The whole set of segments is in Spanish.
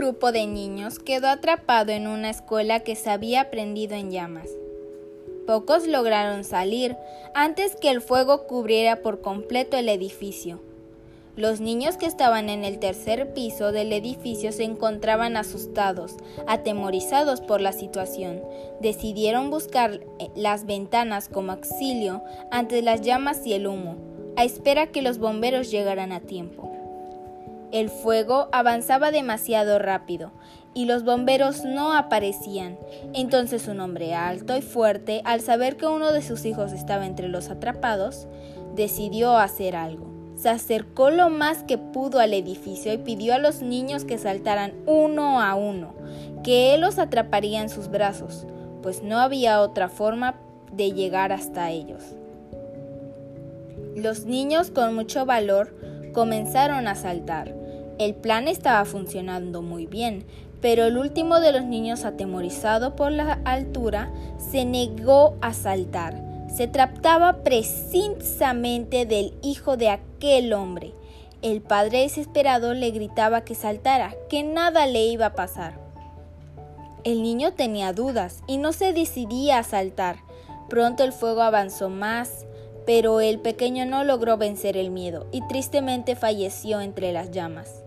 grupo de niños quedó atrapado en una escuela que se había prendido en llamas. Pocos lograron salir antes que el fuego cubriera por completo el edificio. Los niños que estaban en el tercer piso del edificio se encontraban asustados, atemorizados por la situación. Decidieron buscar eh, las ventanas como auxilio ante las llamas y el humo, a espera que los bomberos llegaran a tiempo. El fuego avanzaba demasiado rápido y los bomberos no aparecían. Entonces un hombre alto y fuerte, al saber que uno de sus hijos estaba entre los atrapados, decidió hacer algo. Se acercó lo más que pudo al edificio y pidió a los niños que saltaran uno a uno, que él los atraparía en sus brazos, pues no había otra forma de llegar hasta ellos. Los niños con mucho valor comenzaron a saltar. El plan estaba funcionando muy bien, pero el último de los niños atemorizado por la altura se negó a saltar. Se trataba precisamente del hijo de aquel hombre. El padre desesperado le gritaba que saltara, que nada le iba a pasar. El niño tenía dudas y no se decidía a saltar. Pronto el fuego avanzó más, pero el pequeño no logró vencer el miedo y tristemente falleció entre las llamas.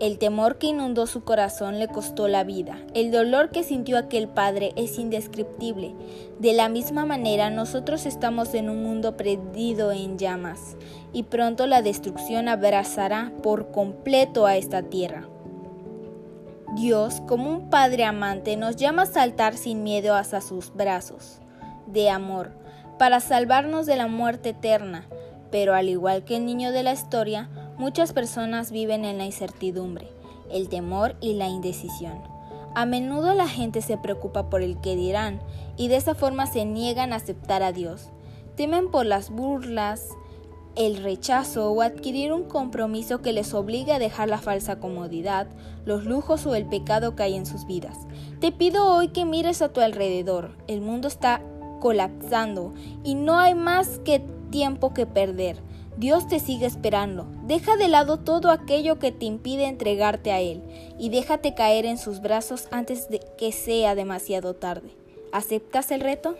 El temor que inundó su corazón le costó la vida. El dolor que sintió aquel padre es indescriptible. De la misma manera, nosotros estamos en un mundo perdido en llamas, y pronto la destrucción abrazará por completo a esta tierra. Dios, como un Padre amante, nos llama a saltar sin miedo hacia sus brazos de amor, para salvarnos de la muerte eterna. Pero al igual que el niño de la historia, Muchas personas viven en la incertidumbre, el temor y la indecisión. A menudo la gente se preocupa por el que dirán y de esa forma se niegan a aceptar a Dios. Temen por las burlas, el rechazo o adquirir un compromiso que les obligue a dejar la falsa comodidad, los lujos o el pecado que hay en sus vidas. Te pido hoy que mires a tu alrededor. El mundo está colapsando y no hay más que tiempo que perder. Dios te sigue esperando. Deja de lado todo aquello que te impide entregarte a Él y déjate caer en sus brazos antes de que sea demasiado tarde. ¿Aceptas el reto?